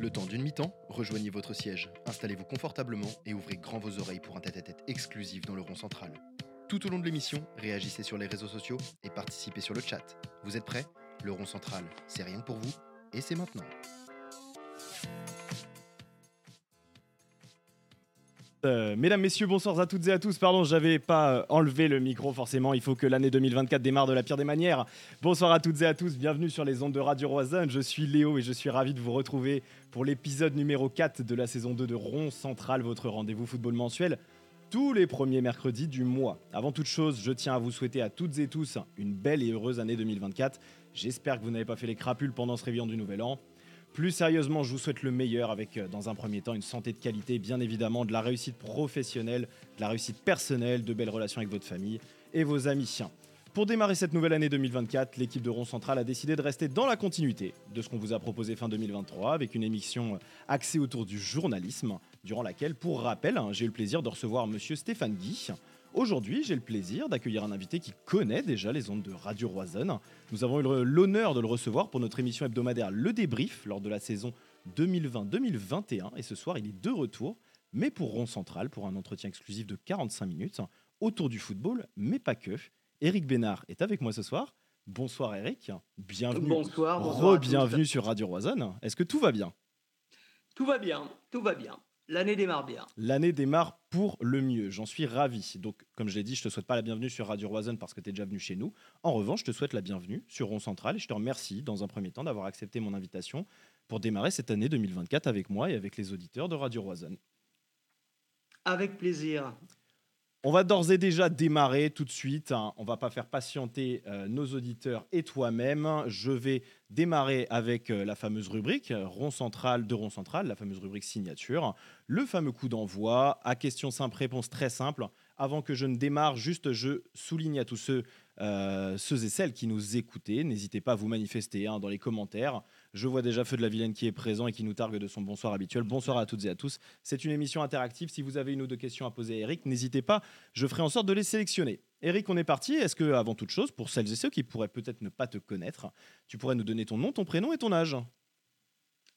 Le temps d'une mi-temps, rejoignez votre siège, installez-vous confortablement et ouvrez grand vos oreilles pour un tête-à-tête exclusif dans le rond central. Tout au long de l'émission, réagissez sur les réseaux sociaux et participez sur le chat. Vous êtes prêts? Le rond central, c'est rien que pour vous et c'est maintenant. Euh, mesdames, messieurs, bonsoir à toutes et à tous. Pardon, j'avais pas euh, enlevé le micro forcément. Il faut que l'année 2024 démarre de la pire des manières. Bonsoir à toutes et à tous. Bienvenue sur les ondes de Radio Roisanne. Je suis Léo et je suis ravi de vous retrouver pour l'épisode numéro 4 de la saison 2 de Rond Central, votre rendez-vous football mensuel tous les premiers mercredis du mois. Avant toute chose, je tiens à vous souhaiter à toutes et tous une belle et heureuse année 2024. J'espère que vous n'avez pas fait les crapules pendant ce réveillon du nouvel an. Plus sérieusement, je vous souhaite le meilleur avec, euh, dans un premier temps, une santé de qualité, bien évidemment, de la réussite professionnelle, de la réussite personnelle, de belles relations avec votre famille et vos amis. Pour démarrer cette nouvelle année 2024, l'équipe de Rond Central a décidé de rester dans la continuité de ce qu'on vous a proposé fin 2023 avec une émission euh, axée autour du journalisme, durant laquelle, pour rappel, hein, j'ai eu le plaisir de recevoir monsieur Stéphane Guy, Aujourd'hui, j'ai le plaisir d'accueillir un invité qui connaît déjà les ondes de Radio Roisonne. Nous avons eu l'honneur de le recevoir pour notre émission hebdomadaire Le Débrief lors de la saison 2020-2021. Et ce soir, il est de retour, mais pour Rond Central, pour un entretien exclusif de 45 minutes autour du football, mais pas que. Eric Bénard est avec moi ce soir. Bonsoir Eric, bienvenue. Bonsoir. Re-bienvenue sur Radio Roisonne. Est-ce que tout va bien? Tout va bien, tout va bien. L'année démarre bien. L'année démarre pour le mieux. J'en suis ravi. Donc, comme je l'ai dit, je te souhaite pas la bienvenue sur Radio Roison parce que tu es déjà venu chez nous. En revanche, je te souhaite la bienvenue sur Rond Central et je te remercie dans un premier temps d'avoir accepté mon invitation pour démarrer cette année 2024 avec moi et avec les auditeurs de Radio Roison. Avec plaisir. On va d'ores et déjà démarrer tout de suite. Hein. On va pas faire patienter euh, nos auditeurs et toi-même. Je vais démarrer avec euh, la fameuse rubrique rond central de rond central, la fameuse rubrique signature, le fameux coup d'envoi à questions simple réponse très simple. Avant que je ne démarre, juste je souligne à tous ceux euh, ceux et celles qui nous écoutaient, n'hésitez pas à vous manifester hein, dans les commentaires. Je vois déjà Feu de la Vilaine qui est présent et qui nous targue de son bonsoir habituel. Bonsoir à toutes et à tous. C'est une émission interactive. Si vous avez une ou deux questions à poser à Eric, n'hésitez pas. Je ferai en sorte de les sélectionner. Eric, on est parti. Est-ce que, avant toute chose, pour celles et ceux qui pourraient peut-être ne pas te connaître, tu pourrais nous donner ton nom, ton prénom et ton âge?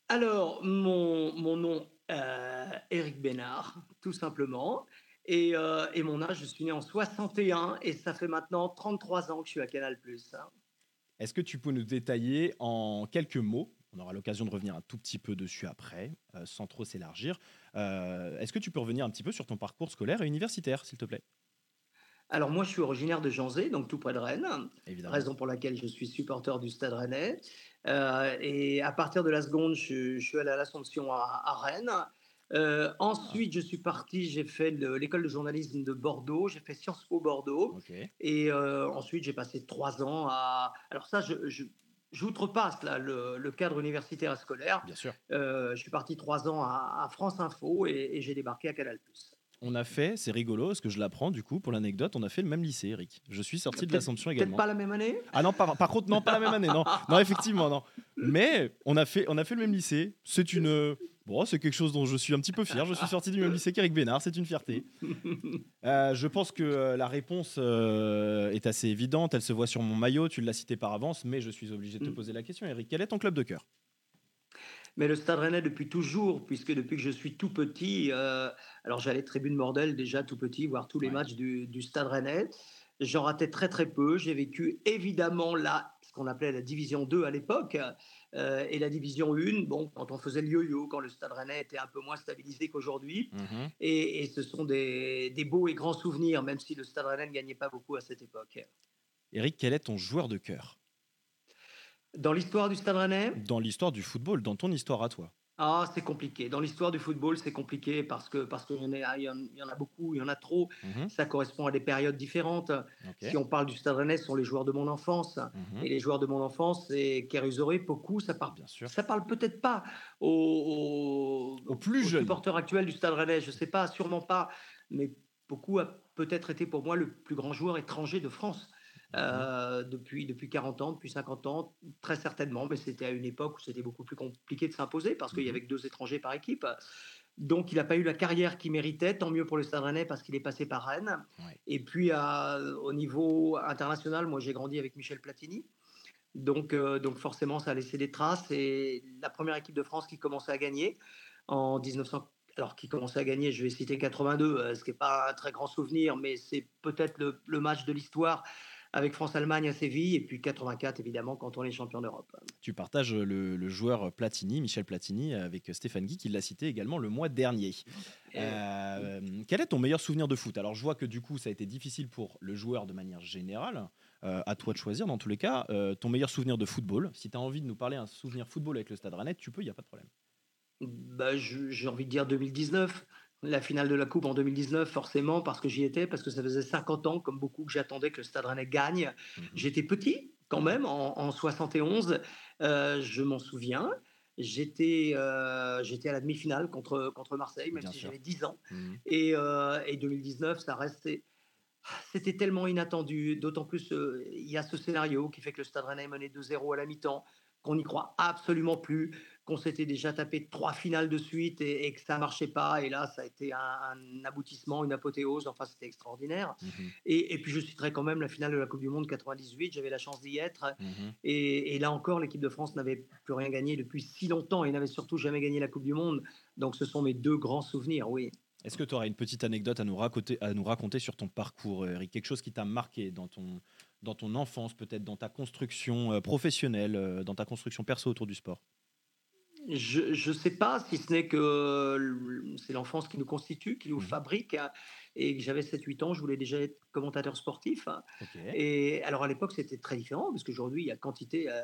Alors, mon, mon nom, euh, Eric Bénard, tout simplement. Euh, et, mon âge, je suis né en 61 et ça fait maintenant 33 ans que je suis à Canal+. Hein. Est-ce que tu peux nous détailler en quelques mots on aura l'occasion de revenir un tout petit peu dessus après, euh, sans trop s'élargir. Euh, est-ce que tu peux revenir un petit peu sur ton parcours scolaire et universitaire, s'il te plaît? Alors moi, je suis originaire de Janzé, donc tout près de Rennes, Évidemment. raison pour laquelle je suis supporter du Stade Rennais. et à partir de la seconde, je, suis allé à l'Assomption à, Rennes. Euh, ensuite, je suis parti, j'ai fait l'école de journalisme de Bordeaux, j'ai fait Sciences Po Bordeaux. Et euh, ensuite, j'ai passé trois ans à. Alors, ça, je, je j'outrepasse là, le, cadre universitaire et scolaire. Bien sûr. Euh, je suis parti trois ans à, France Info et, et j'ai débarqué à Canal. On a fait, c'est rigolo, parce que je l'apprends du coup, pour l'anecdote, on a fait le même lycée, Eric. Je suis sorti de l'Assomption également. Peut-être pas la même année? Ah non, par, contre, non, pas la même année, non. Non, effectivement, non. Mais on a fait, on a fait le même lycée. C'est une. Bon, c'est quelque chose dont je suis un petit peu fier. Je suis sorti du même lycée qu'Eric Bénard, c'est une fierté. Euh, je pense que euh, la réponse euh, est assez évidente. Elle se voit sur mon maillot, tu l'as cité par avance, mais je suis obligé de te mm. poser la question, Eric. Quel est ton club de cœur? Mais le Stade Rennais depuis toujours, puisque depuis que je suis tout petit, alors j'allais tribune Mordel déjà tout petit, voir tous les matchs du, du Stade Rennais. J'en ratais très très peu. J'ai vécu évidemment là, ce qu'on appelait la division 2 à l'époque, euh, et la division 1, bon, quand on faisait le yo-yo, quand le Stade Rennais était un peu moins stabilisé qu'aujourd'hui. Mhm. Et, ce sont des, beaux et grands souvenirs, même si le Stade Rennais ne gagnait pas beaucoup à cette époque. Eric, quel est ton joueur de cœur? Dans l'histoire du Stade Rennais? Dans l'histoire du football, dans ton histoire à toi. Ah, c'est compliqué. Dans l'histoire du football, c'est compliqué parce que parce qu'il y, en a, il y en a beaucoup, il y en a trop. Mhm. Ça correspond à des périodes différentes. Si on parle du Stade Rennais, ce sont les joueurs de mon enfance. Mhm. Et les joueurs de mon enfance, c'est Kérusoré, beaucoup. Ça parle, bien sûr. Ça parle peut-être pas aux, aux, plus jeunes supporters actuels du Stade Rennais. Je sais pas, sûrement pas. Mais beaucoup a peut-être été pour moi le plus grand joueur étranger de France. Mmh euh, depuis, depuis 40 ans, depuis 50 ans, très certainement, mais c'était à une époque où c'était beaucoup plus compliqué de s'imposer parce qu'il y mmh avait que deux étrangers par équipe. Donc, il n'a pas eu la carrière qu'il méritait, tant mieux pour le Stade Rennais parce qu'il est passé par Rennes. Et puis, au niveau international, moi j'ai grandi avec Michel Platini. Donc, donc forcément, ça a laissé des traces. Et la première équipe de France qui commençait à gagner en 1900, alors qui commençait à gagner, je vais citer 82, ce qui n'est pas un très grand souvenir, mais c'est peut-être le, le, match de l'histoire avec France-Allemagne à Séville, et puis 84 évidemment quand on est champion d'Europe. Tu partages le, joueur Platini, Michel Platini, avec Stéphane Guy, qui l'a cité également le mois dernier. Euh, quel est ton meilleur souvenir de foot? Alors je vois que du coup ça a été difficile pour le joueur de manière générale. Euh, à toi de choisir dans tous les cas. Euh, ton meilleur souvenir de football, si tu as envie de nous parler un souvenir football avec le Stade Rennais, tu peux, il n'y a pas de problème. Bah, j'ai envie de dire 2019 la finale de la Coupe en 2019, forcément, parce que j'y étais, parce que ça faisait 50 ans, comme beaucoup, que j'attendais que le Stade Rennais gagne. Mhm. J'étais petit, quand même, en, 71, euh, je m'en souviens. J'étais euh, j'étais à la demi-finale contre, contre Marseille, même si j'avais 10 ans. Mhm. Et, euh, et, 2019, ça restait. C'était tellement inattendu, d'autant plus il y a ce scénario qui fait que le Stade Rennais est mené 2-0 à la mi-temps, qu'on n'y croit absolument plus, qu'on s'était déjà tapé trois finales de suite et, que ça marchait pas. Et là, ça a été un, aboutissement, une apothéose. Enfin, c'était extraordinaire. Mmh et, puis, je citerai quand même la finale de la Coupe du Monde 98. J'avais la chance d'y être. Mmh et, là encore, l'équipe de France n'avait plus rien gagné depuis si longtemps et n'avait surtout jamais gagné la Coupe du Monde. Donc, ce sont mes deux grands souvenirs, oui. Est-ce que tu auras une petite anecdote à nous raconter, à nous raconter sur ton parcours, Eric? Quelque chose qui t'a marqué dans ton, dans ton enfance, peut-être dans ta construction euh, professionnelle, euh, dans ta construction perso autour du sport? Je ne sais pas si ce n'est que c'est l'enfance qui nous constitue, qui nous mmh fabrique. Hein, et j'avais 7-8 ans, je voulais déjà être commentateur sportif. Hein. Et alors à l'époque, c'était très différent, parce qu'aujourd'hui, il y a quantité. Euh,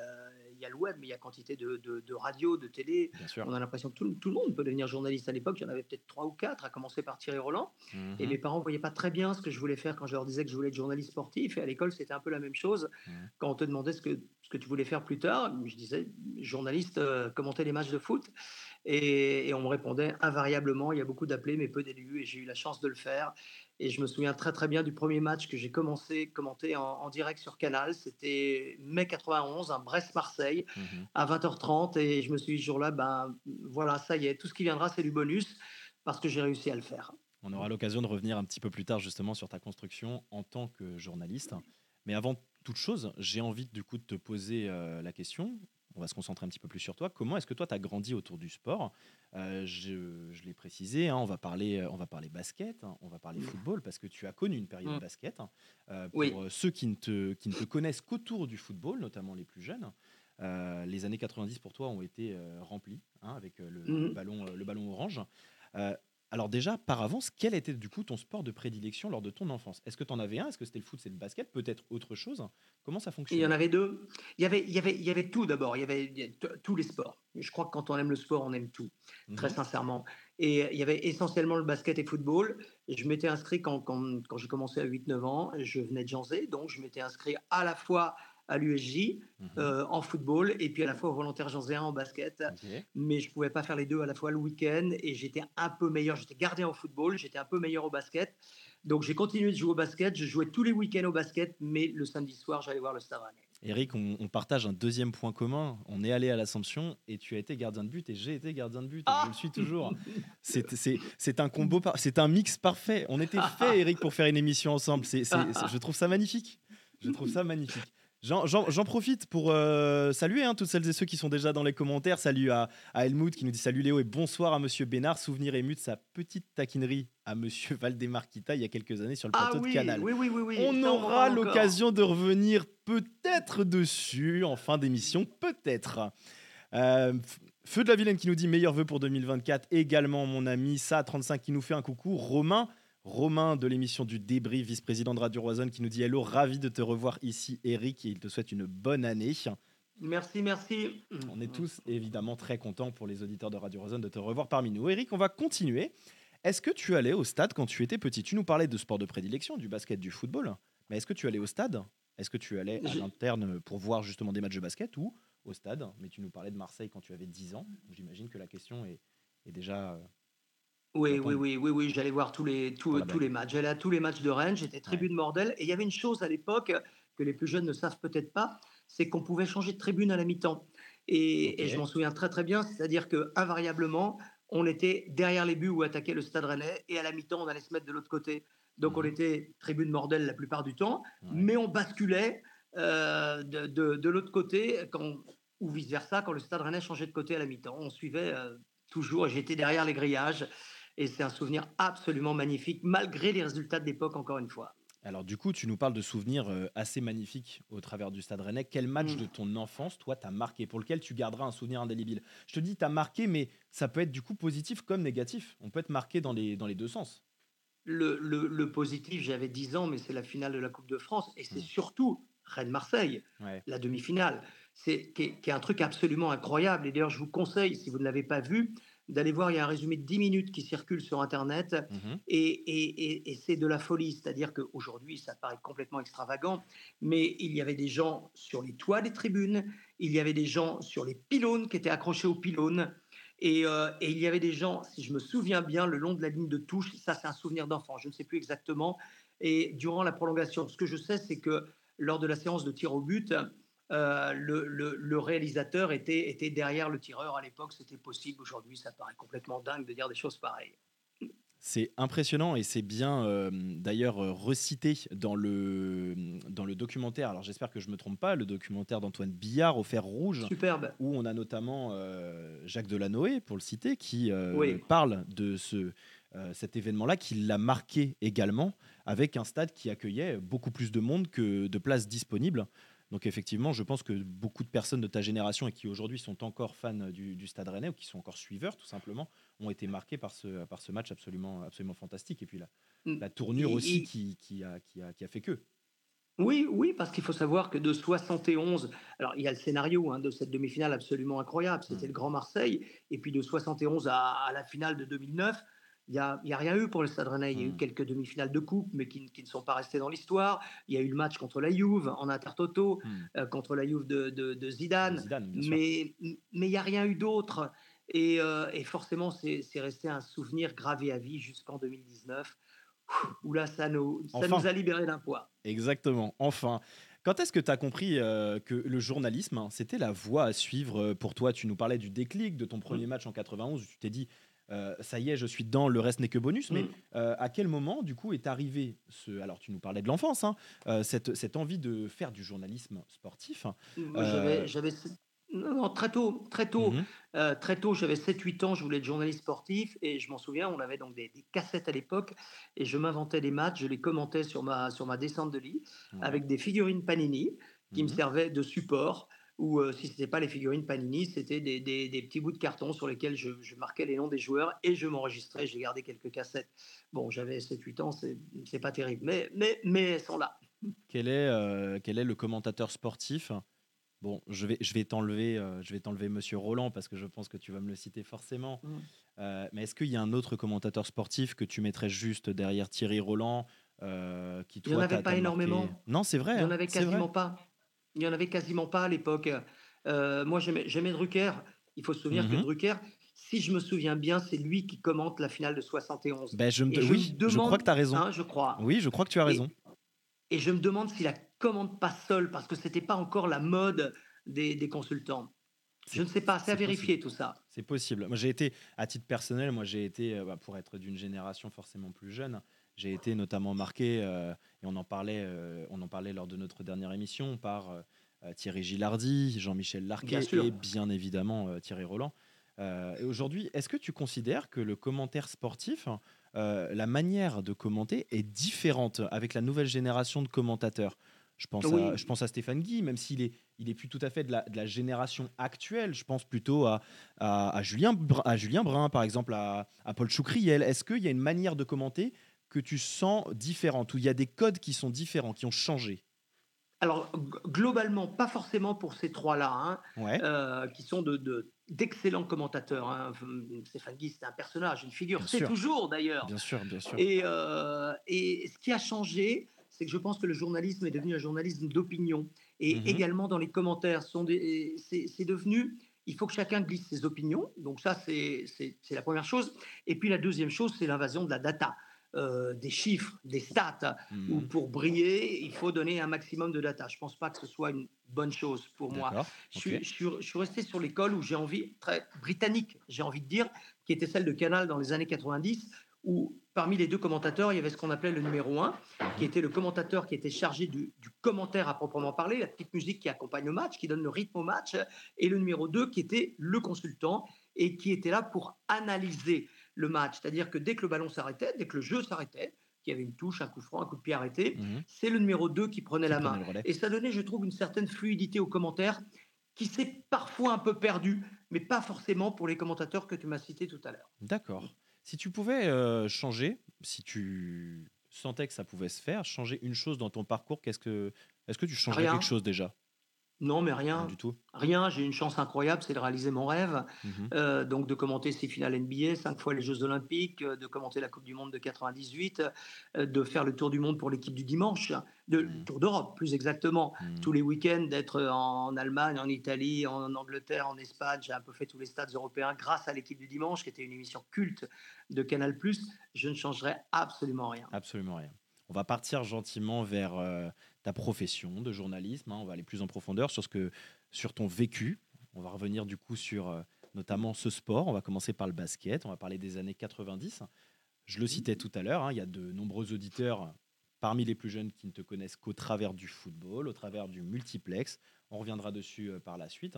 il y a le web, mais il y a quantité de, de, radio, de télé. On a l'impression que tout, tout, le monde peut devenir journaliste. À l'époque, il y en avait peut-être trois ou quatre, à commencer par Thierry Roland. Et mhm. mes parents ne voyaient pas très bien ce que je voulais faire quand je leur disais que je voulais être journaliste sportif. Et à l'école, c'était un peu la même chose. Quand on te demandait ce que, ce que tu voulais faire plus tard, je disais journaliste, euh, commenter les matchs de foot. Et, et, on me répondait invariablement, il y a beaucoup d'appelés, mais peu d'élus. Et j'ai eu la chance de le faire. Et je me souviens très très bien du premier match que j'ai commencé commenter en, en, direct sur Canal. C'était mai 91, un Brest-Marseille mmh à 20h30. Et je me suis dit ce jour-là, ben voilà, ça y est, tout ce qui viendra, c'est du bonus parce que j'ai réussi à le faire. On aura l'occasion de revenir un petit peu plus tard justement sur ta construction en tant que journaliste. Mais avant toute chose, j'ai envie du coup de te poser euh, la question on va se concentrer un petit peu plus sur toi. Comment est-ce que toi, tu as grandi autour du sport? Euh, Je, l'ai précisé, hein, on, va parler, euh, on va parler basket, hein, on va parler football, parce que tu as connu une période mmh. basket. Hein. Pour ceux qui ne, te, qui ne te connaissent qu'autour du football, notamment les plus jeunes, les années 90 pour toi ont été remplies avec le, mmh. ballon, le ballon orange. Alors déjà, par avance, quel était du coup ton sport de prédilection lors de ton enfance? Est-ce que tu en avais un? Est-ce que c'était le foot, c'est le basket? Peut-être autre chose? Comment ça fonctionne Il y en avait deux. Il y avait, il y avait, il y avait tout d'abord. Il y avait tous les sports. Je crois que quand on aime le sport, on aime tout, très mhm. sincèrement. Et il y avait essentiellement le basket et football. Je m'étais inscrit quand, quand, quand j'ai commencé à 8-9 ans. Je venais de Janzé, donc je m'étais inscrit à la fois à l'USJ mhm. euh, en football et puis à la fois au volontaire janséen en basket. Mais je pouvais pas faire les deux à la fois le week-end et j'étais un peu meilleur. J'étais gardien au football, j'étais un peu meilleur au basket. Donc j'ai continué de jouer au basket. Je jouais tous les week-ends au basket, mais le samedi soir, j'allais voir le Stade Eric, on, partage un deuxième point commun. On est allé à l'Assomption et tu as été gardien de but et j'ai été gardien de but. Et je le suis toujours. C'est un combo, c'est un mix parfait. On était fait, Eric, pour faire une émission ensemble. je trouve ça magnifique. Je trouve ça magnifique. J'en profite pour euh, saluer hein, toutes celles et ceux qui sont déjà dans les commentaires. Salut à, à, Helmut qui nous dit salut Léo et bonsoir à Monsieur Bénard. Souvenir ému de sa petite taquinerie à Monsieur Valdemarquita il y a quelques années sur le ah plateau de Canal. Oui, oui, oui, on aura l'occasion de revenir peut-être dessus en fin d'émission, peut-être. Euh, Feu de la Vilaine qui nous dit meilleur vœu pour 2024. Également mon ami Sa35 qui nous fait un coucou. Romain Romain de l'émission du débrief, vice-président de Radio Roison, qui nous dit Hello, ravi de te revoir ici, Eric, et il te souhaite une bonne année. Merci, merci. On est tous évidemment très contents pour les auditeurs de Radio Roison de te revoir parmi nous. Eric, on va continuer. Est-ce que tu allais au stade quand tu étais petit? Tu nous parlais de sport de prédilection, du basket, du football, mais est-ce que tu allais au stade? Est-ce que tu allais à l'interne pour voir justement des matchs de basket ou au stade? Mais tu nous parlais de Marseille quand tu avais 10 ans. J'imagine que la question est, est déjà euh, oui, oui, oui, oui, oui, j'allais voir tous les, tous, tous les matchs. J'allais à tous les matchs de Rennes, j'étais tribune Mordel. Et il y avait une chose à l'époque que les plus jeunes ne savent peut-être pas, c'est qu'on pouvait changer de tribune à la mi-temps. Et, je m'en souviens très très bien, c'est-à-dire que invariablement, on était derrière les buts où attaquait le Stade Rennais, et à la mi-temps, on allait se mettre de l'autre côté. Donc on mmh était tribune Mordel la plupart du temps, mais on basculait euh, de, de, de l'autre côté, quand, ou vice-versa, quand le Stade Rennais changeait de côté à la mi-temps. On suivait euh, toujours, j'étais derrière les grillages, et c'est un souvenir absolument magnifique, malgré les résultats de l'époque, encore une fois. Alors du coup, tu nous parles de souvenirs euh, assez magnifiques au travers du Stade Rennais. Quel match Mm. de ton enfance, toi, t'as marqué, pour lequel tu garderas un souvenir indélébile? Je te dis, t'as marqué, mais ça peut être du coup positif comme négatif. On peut être marqué dans les, dans les deux sens. Le, le- le positif, j'avais 10 ans, mais c'est la finale de la Coupe de France, et c'est Mm. surtout Rennes-Marseille. Ouais. la demi-finale. C'est qui est, qui est un truc absolument incroyable. Et d'ailleurs, je vous conseille, si vous ne l'avez pas vu, d'aller voir. Il y a un résumé de 10 minutes qui circule sur Internet. Mhm. Et, et- et- et c'est de la folie. C'est-à-dire qu'aujourd'hui, ça paraît complètement extravagant. Mais il y avait des gens sur les toits des tribunes. Il y avait des gens sur les pylônes qui étaient accrochés aux pylônes. Et, euh, et il y avait des gens, si je me souviens bien, le long de la ligne de touche. Ça, c'est un souvenir d'enfant. Je ne sais plus exactement. Et durant la prolongation, ce que je sais, c'est que lors de la séance de tir au but, euh, le, le- le réalisateur était, était derrière le tireur. À l'époque, c'était possible. Aujourd'hui, ça paraît complètement dingue de dire des choses pareilles. C'est impressionnant et c'est bien euh, d'ailleurs euh, recité dans le, dans le documentaire. Alors j'espère que je me trompe pas, le documentaire d'Antoine Billard au fer rouge. Superbe. où on a notamment euh, Jacques Delanoë, pour le citer, qui euh, Oui. parle de ce, cet événement-là, qui l'a marqué également, avec un stade qui accueillait beaucoup plus de monde que de places disponibles. Donc effectivement, je pense que beaucoup de personnes de ta génération et qui aujourd'hui sont encore fans du, du Stade Rennais ou qui sont encore suiveurs tout simplement, ont été marqués par ce, par ce match absolument, absolument fantastique. Et puis la, Mm. la tournure Et- aussi et- qui, qui, a, qui, a, qui a fait que. Oui, oui, parce qu'il faut savoir que de 71, alors il y a le scénario hein, de cette demi-finale absolument incroyable, c'était Mm. le Grand Marseille, et puis de 71 à, à la finale de 2009, il n'y a, il y a rien eu pour le Stade Rennais. Il y a eu Mm. quelques demi-finales de coupe, mais qui, qui ne sont pas restées dans l'histoire. Il y a eu le match contre la Juve en Intertoto, Hmm. euh, contre la Juve de, de- de Zidane. Mais il n'y a rien eu d'autre. Et, euh, et forcément, c'est resté un souvenir gravé à vie jusqu'en 2019, où là, ça nous, ça Enfin. nous a libérés d'un poids. Exactement, enfin. Quand est-ce que tu as compris euh, que le journalisme, hein, c'était la voie à suivre euh, pour toi? Tu nous parlais du déclic de ton premier match en 91, où tu t'es dit, euh, ça y est, je suis dedans, le reste n'est que bonus. Mais Mm. euh, à quel moment, du coup, est arrivé ce... Alors, tu nous parlais de l'enfance, hein, euh, cette, cette envie de faire du journalisme sportif. J'avais, j'avais, non, non, très tôt, très tôt, Mhm. très tôt, j'avais 7-8 ans, je voulais être journaliste sportif et je m'en souviens, on avait donc des, des cassettes à l'époque et je m'inventais des matchs, je les commentais sur ma, sur ma descente de lit Ouais. avec des figurines Panini qui me Mhm. servaient de support ou euh, si ce n'était pas les figurines Panini, c'était des, des- des petits bouts de carton sur lesquels je, je marquais les noms des joueurs et je m'enregistrais, j'ai gardé quelques cassettes. Bon, j'avais 7-8 ans, c'est, pas terrible, mais, mais, mais elles sont là. Quel est, euh, quel est le commentateur sportif? Bon, je vais, je vais t'enlever, euh, je vais t'enlever Monsieur Roland parce que je pense que tu vas me le citer forcément. Mm. Euh, mais est-ce qu'il y a un autre commentateur sportif que tu mettrais juste derrière Thierry Roland euh, qui Il y en toi, avait pas marqué? énormément. Non, c'est vrai. Il n'y en hein, avait quasiment pas. Il n'y en avait quasiment pas à l'époque. Euh, moi, j'aimais Drucker. Il faut se souvenir que Mhm. Drucker, si je me souviens bien, c'est lui qui commente la finale de 71. Ben, je me Et de- je oui, je demande- crois que tu as raison. Hein, je crois. Oui, je crois que tu as raison. Et je me demande s'il la commande pas seul, parce que c'était pas encore la mode des, des consultants. Je ne sais pas, c'est à vérifier tout ça. C'est possible. Moi, j'ai été, à titre personnel, moi, j'ai été, euh, bah, pour être d'une génération forcément plus jeune, j'ai été notamment marqué, euh, et on en, parlait, euh, on en parlait lors de notre dernière émission, par euh, Thierry Gilardi, Jean-Michel Larquet Bien et bien évidemment Thierry Roland. Et aujourd'hui, est-ce que tu considères que le commentaire sportif, la manière de commenter est différente avec la nouvelle génération de commentateurs? Je pense, à, je pense à Stéphane Guy, même s'il est, il est plus tout à fait de la, de la génération actuelle. Je pense plutôt à, à, à Julien, Br- à Julien Brun, par exemple, à, à Paul Choucriel. Est-ce qu'il y a une manière de commenter que tu sens différente, où il y a des codes qui sont différents, qui ont changé Alors, globalement, pas forcément pour ces trois-là, hein, Ouais, euh, qui sont de- de- d'excellents commentateurs. hein. Stéphane Guy, c'est un personnage, une figure. C'est toujours d'ailleurs. bien sûr, bien sûr. Et, euh, et ce qui a changé, c'est que je pense que le journalisme est devenu un journalisme d'opinion. Et Mhm. également dans les commentaires, sont des- c'est devenu, il faut que chacun glisse ses opinions. Donc ça, c'est la première chose. Et puis la deuxième chose, c'est l'invasion de la data, euh, des chiffres, des stats, Mhm. où pour briller, il faut donner un maximum de data. Je ne pense pas que ce soit une bonne chose pour moi. Je, suis, je suis- je suis resté sur l'école où j'ai envie, très britannique, j'ai envie de dire, qui était celle de Canal dans les années 90, où parmi les deux commentateurs, il y avait ce qu'on appelait le numéro 1, qui était le commentateur qui était chargé du, commentaire à proprement parler, la petite musique qui accompagne le match, qui donne le rythme au match, et le numéro 2 qui était le consultant et qui était là pour analyser le match. C'est-à-dire que dès que le ballon s'arrêtait, dès que le jeu s'arrêtait, qu'il y avait une touche, un coup franc, un coup de pied arrêté, mhm. c'est le numéro 2 qui prenait la main. Et ça donnait, je trouve, une certaine fluidité au commentaire qui s'est parfois un peu perdu, mais pas forcément pour les commentateurs que tu m'as cités tout à l'heure. D'accord. Si tu pouvais euh, changer, si tu sentais que ça pouvait se faire, changer une chose dans ton parcours, qu'est-ce que, est-ce que tu changerais quelque chose déjà? Non, mais rien. du tout. Rien. J'ai une chance incroyable, c'est de réaliser mon rêve. Mmh euh, donc de commenter ces finales NBA, cinq fois les Jeux Olympiques, euh, de commenter la Coupe du Monde de 98, euh, de faire le tour du monde pour l'équipe du dimanche, de mmh. tour d'Europe plus exactement, mmh. tous les week-ends, d'être en Allemagne, en Italie, en Angleterre, en Espagne. J'ai un peu fait tous les stades européens grâce à l'équipe du dimanche, qui était une émission culte de Canal+. Je ne changerai absolument rien. Absolument rien. On va partir gentiment vers ta profession de journalisme. Hein. On va aller plus en profondeur sur, ce que, sur ton vécu. On va revenir du coup sur euh, notamment ce sport. On va commencer par le basket. On va parler des années 90. Je le citais tout à l'heure. Hein. Il y a de nombreux auditeurs parmi les plus jeunes qui ne te connaissent qu'au travers du football, au travers du multiplex. On reviendra dessus euh, par la suite.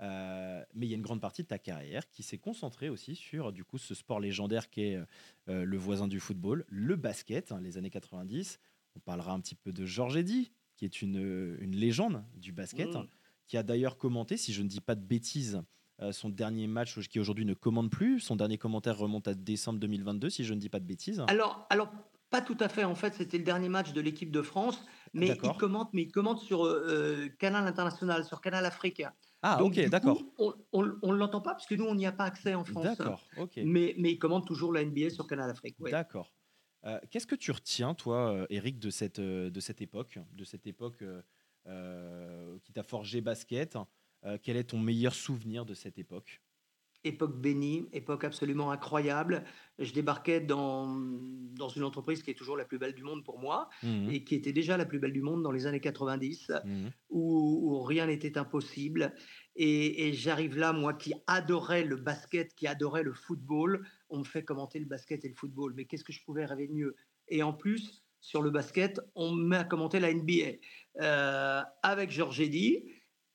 Euh, mais il y a une grande partie de ta carrière qui s'est concentrée aussi sur du coup ce sport légendaire qui est le voisin du football, le basket, hein, les années 90. On parlera un petit peu de Georges Eddy, qui est une, une légende du basket, mm. qui a d'ailleurs commenté, si je ne dis pas de bêtises, euh, son dernier match qui aujourd'hui ne commande plus. Son dernier commentaire remonte à décembre 2022, si je ne dis pas de bêtises. Alors, alors pas tout à fait. En fait, c'était le dernier match de l'équipe de France, mais il commente, mais il commente sur euh, euh, Canal International, sur Canal Afrique. Ah, ok, d'accord. On ne l'entend pas parce que nous, on n'y a pas accès en France. D'accord, ok. Mais, mais il commente toujours la NBA sur Canal Afrique. D'accord. Euh, qu'est-ce que tu retiens, toi, Eric, euh, de cette, euh, de cette époque, de cette époque qui t'a forgé basket Quel est ton meilleur souvenir de cette époque? Époque bénie, époque absolument incroyable. Je débarquais dans, dans une entreprise qui est toujours la plus belle du monde pour moi mmh et qui était déjà la plus belle du monde dans les années 90, mmh où, où, rien n'était impossible. Et, j'arrive là, moi qui adorais le basket, qui adorais le football, on me fait commenter le basket et le football. Mais qu'est-ce que je pouvais rêver de mieux? Et en plus, sur le basket, on me met à commenter la NBA euh, avec Georges Eddy.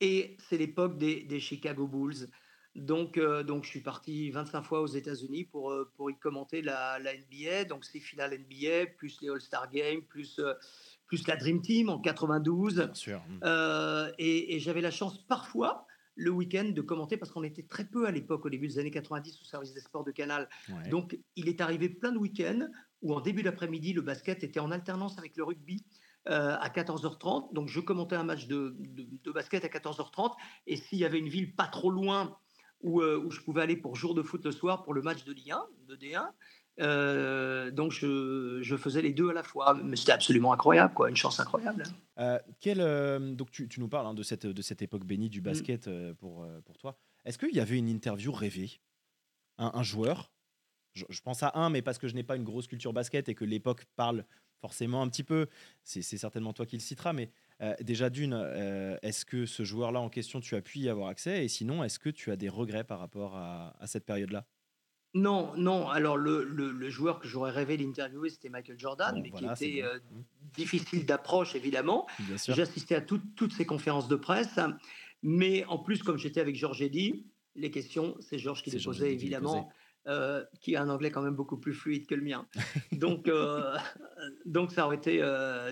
Et c'est l'époque des, Chicago Bulls. Donc, euh, donc, je suis parti 25 fois aux États-Unis pour, euh, pour y commenter la, NBA. Donc, ces finales NBA, plus les All-Star Games, plus, plus la Dream Team en 92. Bien sûr. et j'avais la chance parfois le week-end de commenter parce qu'on était très peu à l'époque, au début des années 90, au service des sports de Canal. Donc, il est arrivé plein de week-ends où en début d'après-midi, le basket était en alternance avec le rugby. Euh, à 14h30. Donc, je commentais un match de, basket à 14h30. Et s'il y avait une ville pas trop loin où, euh, où, je pouvais aller pour jour de foot le soir pour le match de Ligue 1, de D1, euh, donc je, faisais les deux à la fois, mais c'était absolument incroyable, quoi, une chance incroyable. Euh, quel, euh, donc tu, nous parles hein, de, cette, de cette époque bénie du mm. basket pour, pour toi. Est-ce qu'il y avait une interview rêvée? Un, joueur? Je, pense à un, mais parce que je n'ai pas une grosse culture basket et que l'époque parle forcément un petit peu, c'est certainement toi qui le citeras, mais déjà d'une, est-ce que ce joueur-là en question, tu as pu y avoir accès? Et sinon, est-ce que tu as des regrets par rapport à cette période-là? Non, non. Alors, le, joueur que j'aurais rêvé d'interviewer, c'était Michael Jordan, mais qui était euh, mmh. difficile d'approche, évidemment. J'ai assisté à toutes ces conférences de presse. Mais en plus, comme j'étais avec Georges Eddy, les questions, c'est Georges qui les posait, évidemment. Euh, qui a un anglais quand même beaucoup plus fluide que le mien. Donc, euh, donc ça aurait été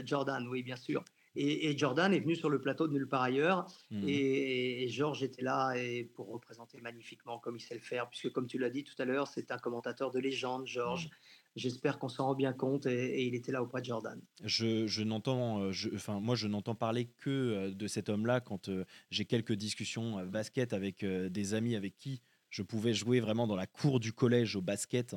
Jordan, oui, bien sûr. Et, Jordan est venu sur le plateau de nulle part ailleurs. Mmh. Et, Georges était là et pour représenter magnifiquement comme il sait le faire, puisque comme tu l'as dit tout à l'heure, c'est un commentateur de légende, Georges. Mmh. J'espère qu'on s'en rend bien compte et, il était là auprès de Jordan. Je, n'entends, euh, enfin moi je n'entends parler que euh, de cet homme-là quand euh, j'ai quelques discussions basket avec des amis avec qui je pouvais jouer vraiment dans la cour du collège au basket,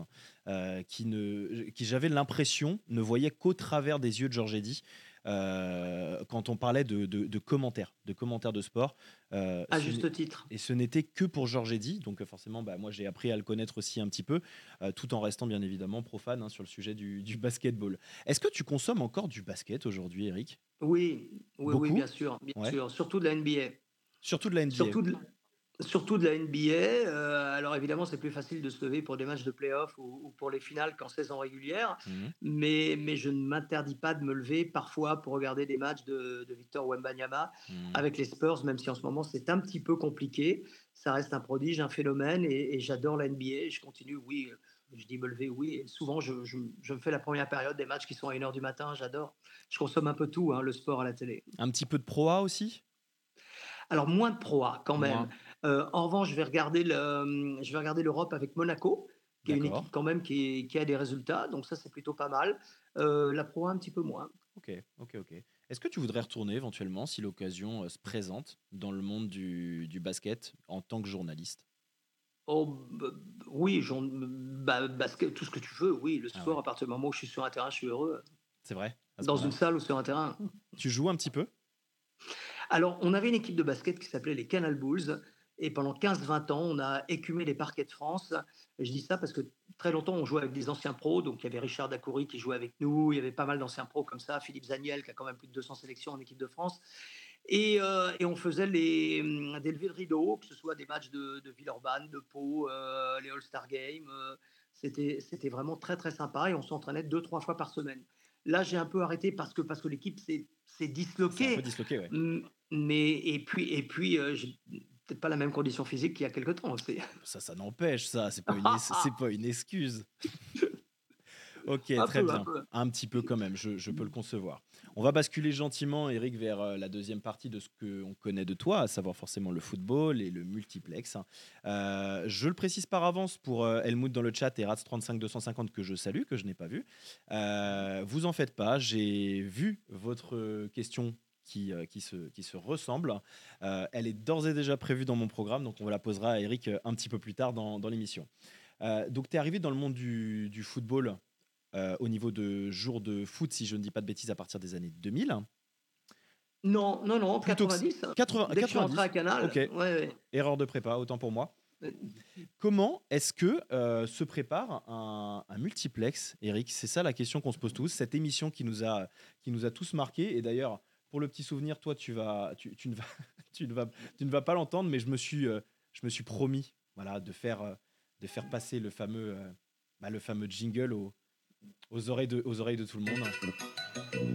qui, ne, qui j'avais l'impression ne voyait qu'au travers des yeux de Georges Eddy. Euh, quand on parlait de, commentaires, de commentaires de sport. Euh, à juste titre. Et ce n'était que pour Georges Eddy, donc euh, forcément, bah, moi j'ai appris à le connaître aussi un petit peu, tout en restant bien évidemment profane hein, sur le sujet du, basketball. Est-ce que tu consommes encore du basket aujourd'hui, Eric? Oui, oui, oui, bien sûr, bien sûr, surtout de la NBA. Surtout de la NBA. Surtout de, Surtout de la NBA. Euh, alors évidemment, c'est plus facile de se lever pour des matchs de playoff ou, ou pour les finales qu'en saison régulière. Mhm. Mais, mais je ne m'interdis pas de me lever parfois pour regarder des matchs de, de Victor Wembanyama Mhm. avec les Spurs, même si en ce moment c'est un petit peu compliqué. Ça reste un prodige, un phénomène et, et j'adore la NBA. Je continue, oui, euh, je dis me lever, oui. Et souvent, je, je- je me fais la première période des matchs qui sont à 1h du matin. J'adore. Je consomme un peu tout, hein, le sport à la télé. Un petit peu de Pro A aussi? Alors, moins de Pro A quand même. Euh, en revanche, je vais regarder le- je vais regarder l'Europe avec Monaco, qui est une équipe quand même qui, est- qui a des résultats. Donc ça, c'est plutôt pas mal. Euh, la Pro A, un petit peu moins. Ok, ok, ok. Est-ce que tu voudrais retourner éventuellement si l'occasion euh, se présente dans le monde du, du basket en tant que journaliste? Oh, bah, oui, bah, basket, tout ce que tu veux. Oui, le Ah sport, ouais. à partir du moment où je suis sur un terrain, je suis heureux. C'est vrai Dans une salle ou sur un terrain. Tu joues un petit peu? Alors, on avait une équipe de basket qui s'appelait les Canal Bulls. Et pendant 15-20 ans, on a écumé les parquets de France. Je dis ça parce que très longtemps, on jouait avec des anciens pros. Donc, il y avait Richard Dacoury qui jouait avec nous. Il y avait pas mal d'anciens pros comme ça. Philippe Zaniel, qui a quand même plus de 200 sélections en équipe de France. Et, euh, et on faisait les, hum, des levées de rideau, que ce soit des matchs de, de Villeurbanne, de Pau, euh, les All-Star Games. euh, C'était c'était vraiment très, très sympa. Et on s'entraînait deux, trois fois par semaine. Là, j'ai un peu arrêté parce que, parce que l'équipe s'est s'est C'est un disloquée. peu disloqué, ouais. Mm, Mais et puis et puis peut-être pas la même condition physique qu'il y a quelque temps. C'est Ça, ça n'empêche, ça. C'est pas, une c'est pas une excuse. ok, Un très peu, un bien. peu. Un petit peu quand même, je, je peux le concevoir. On va basculer gentiment, Eric, vers euh, la deuxième partie de ce qu'on connaît de toi, à savoir forcément le football et le multiplex. Euh, je le précise par avance pour euh, Helmut dans le chat et Rats35250 que je salue, que je n'ai pas vu. Euh, vous en faites pas, j'ai vu votre question qui, euh, qui, se, qui se ressemble. Euh, elle est d'ores et déjà prévue dans mon programme, donc on la posera à Eric euh, un petit peu plus tard dans, dans l'émission. Donc tu es arrivé dans le monde du, du football au niveau de jours de foot, si je ne dis pas de bêtises, à partir des années 2000. non non non Plutôt que 90. hein. 80 Dès que je suis 90. rentré à Canal. Ok. ouais, ouais. Erreur de prépa, autant pour moi. Comment est-ce que euh, se prépare un, un multiplex, Eric? C'est ça la question qu'on se pose tous. Cette émission qui nous a, qui nous a tous marqués. Et d'ailleurs, pour le petit souvenir, toi, tu, vas, tu, tu ne, vas, tu, ne, vas, tu ne vas pas l'entendre, mais je me suis, euh, je me suis promis voilà, de, faire, euh, de faire passer le fameux, euh, bah, le fameux jingle aux, aux, oreilles de, aux oreilles de tout le monde.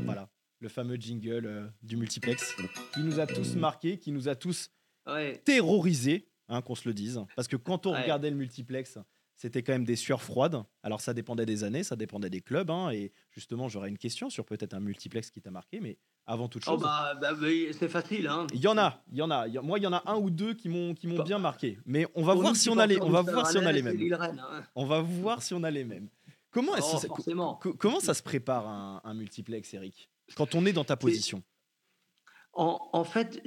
Voilà, le fameux jingle du multiplex qui nous a tous marqués, qui nous a tous ouais. terrorisé, hein, qu'on se le dise. Parce que quand on Ouais. regardait le multiplex, c'était quand même des sueurs froides. Alors ça dépendait des années, ça dépendait des clubs. hein, et justement, j'aurais une question sur peut-être un multiplex qui t'a marqué. Mais avant toute Oh chose, bah, bah oui, c'est facile hein. il y en a, il y en a. Moi, il y en a un ou deux qui m'ont qui m'ont Bah, bien marqué. Mais on va Pour voir nous, si on a les, supporters on va voir si on a les mêmes. Hein. On va voir si on a les mêmes. Comment Oh, ça- comment ça se prépare un, un multiplex, Eric? Quand on est dans ta position. En, en fait,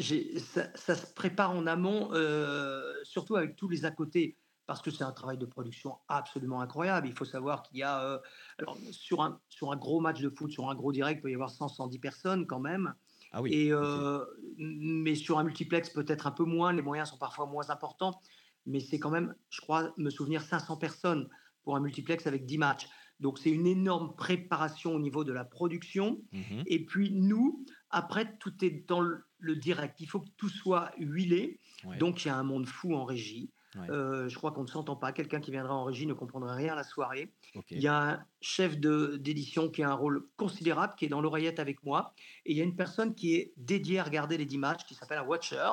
ça se prépare en amont, euh, surtout avec tous les à côté, parce que c'est un travail de production absolument incroyable. Il faut savoir qu'il y a, euh, alors, sur, un, sur un gros match de foot, sur un gros direct, il peut y avoir 100-110 personnes quand même. Ah oui. Et, euh, Mais sur un multiplex, peut-être un peu moins, les moyens sont parfois moins importants, mais c'est quand même, je crois, me souvenir 500 personnes pour un multiplex avec 10 matchs. Donc c'est une énorme préparation au niveau de la production. Mhm. Et puis nous, après, tout est dans le, le direct. Il faut que tout soit huilé. Ouais. Donc il y a un monde fou en régie. Ouais. Euh, je crois qu'on ne s'entend pas. Quelqu'un qui viendra en régie ne comprendrait rien à la soirée. Il y a un chef d'édition qui a un rôle considérable, qui est dans l'oreillette avec moi. Et il y a une personne qui est dédiée à regarder les 10 matchs, qui s'appelle un watcher.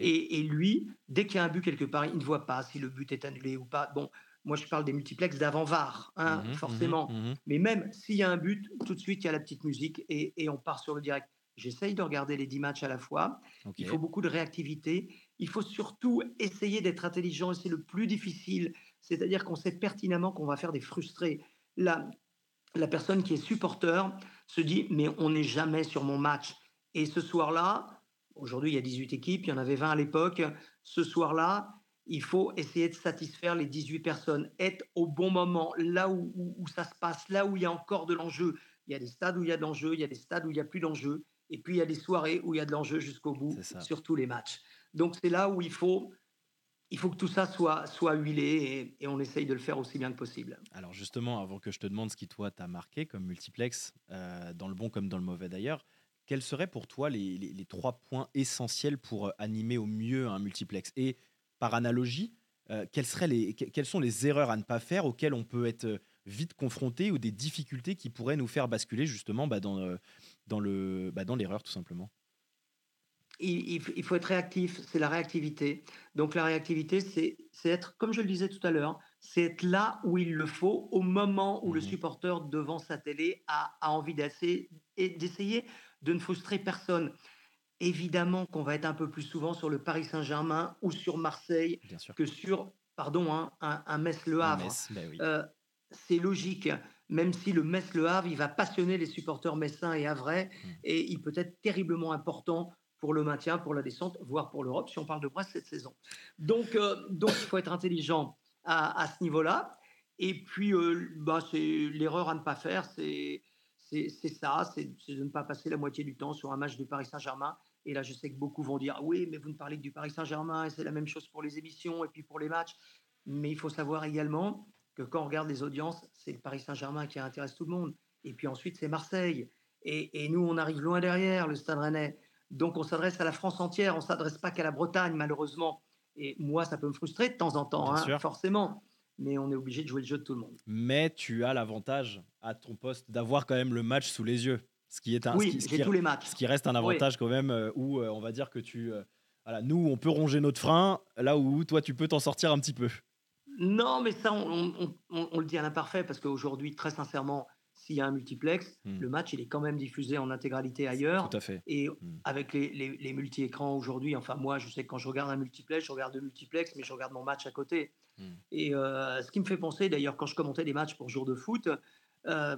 Et, et lui, dès qu'il y a un but quelque part, il ne voit pas si le but est annulé ou pas. Bon, moi je parle des multiplex d'avant VAR, hein, Mhm, forcément. mhm, mhm. Mais même s'il y a un but, tout de suite il y a la petite musique et, et on part sur le direct. J'essaye de regarder les 10 matchs à la fois. Il faut beaucoup de réactivité. Il faut surtout essayer d'être intelligent et c'est le plus difficile. C'est-à-dire qu'on sait pertinemment qu'on va faire des frustrés. La, la personne qui est supporter se dit mais on n'est jamais sur mon match. Et ce soir-là, aujourd'hui il y a 18 équipes, il y en avait 20 à l'époque. Ce soir-là, il faut essayer de satisfaire les 18 personnes, être au bon moment, là où, où- où ça se passe, là où il y a encore de l'enjeu. Il y a des stades où il y a de l'enjeu, il y a des stades où il n'y a plus d'enjeu. Et puis il y a des soirées où il y a de l'enjeu jusqu'au bout sur tous les matchs. Donc c'est là où il faut, il faut que tout ça soit, huilé et, on essaye de le faire aussi bien que possible. Alors justement, avant que je te demande ce qui toi t'a marqué comme multiplex, euh, dans le bon comme dans le mauvais d'ailleurs, quels seraient pour toi les, trois points essentiels pour euh, animer au mieux un multiplex? Et par analogie, quelles, seraient les, sont les erreurs à ne pas faire auxquelles on peut être vite confronté ou des difficultés qui pourraient nous faire basculer justement bah, dans, bah, dans l'erreur tout simplement? Il, faut être réactif, c'est la réactivité. Donc la réactivité, c'est être, comme je le disais tout à l'heure, c'est être là où il le faut, au moment où le mmh supporter devant sa télé a, envie d'essayer de ne frustrer personne. Évidemment qu'on va être un peu plus souvent sur le Paris Saint-Germain ou sur Marseille que sur, pardon, hein, un, Metz-Le Havre. Bah euh, c'est logique, même si le Metz-Le Havre, il va passionner les supporters messins et havrais, mmh. et il peut être terriblement important pour le maintien, pour la descente, voire pour l'Europe, si on parle de Brest cette saison. Donc, euh, donc il faut être intelligent à, ce niveau-là. Et puis, euh, bah, c'est l'erreur à ne pas faire, c'est ça, c'est de ne pas passer la moitié du temps sur un match du Paris Saint-Germain. Et là, je sais que beaucoup vont dire, oui, mais vous ne parlez que du Paris Saint-Germain, et c'est la même chose pour les émissions et puis pour les matchs. Mais il faut savoir également que quand on regarde les audiences, c'est le Paris Saint-Germain qui intéresse tout le monde. Et puis ensuite, c'est Marseille. Et, et, nous, on arrive loin derrière, le Stade Rennais. Donc on s'adresse à la France entière, on ne s'adresse pas qu'à la Bretagne, malheureusement. Et moi, ça peut me frustrer de temps en temps, hein, forcément. Mais on est obligé de jouer le jeu de tout le monde. Mais tu as l'avantage à ton poste d'avoir quand même le match sous les yeux. Ce qui est un, oui, ce qui, tous les matchs. Ce qui reste un avantage quand même euh, où euh, on va dire que tu. Euh, voilà, nous, on peut ronger notre frein, là où toi, tu peux t'en sortir un petit peu. Non, mais ça, on, on le dit à l'imparfait parce qu'aujourd'hui, très sincèrement, s'il y a un multiplex, hmm. le match il est quand même diffusé en intégralité ailleurs. Tout à fait. Et hmm. avec les, les, multi-écrans aujourd'hui, enfin moi je sais que quand je regarde un multiplex, je regarde le multiplex, mais je regarde mon match à côté. Hmm. Et euh, ce qui me fait penser d'ailleurs quand je commentais des matchs pour jour de foot, euh,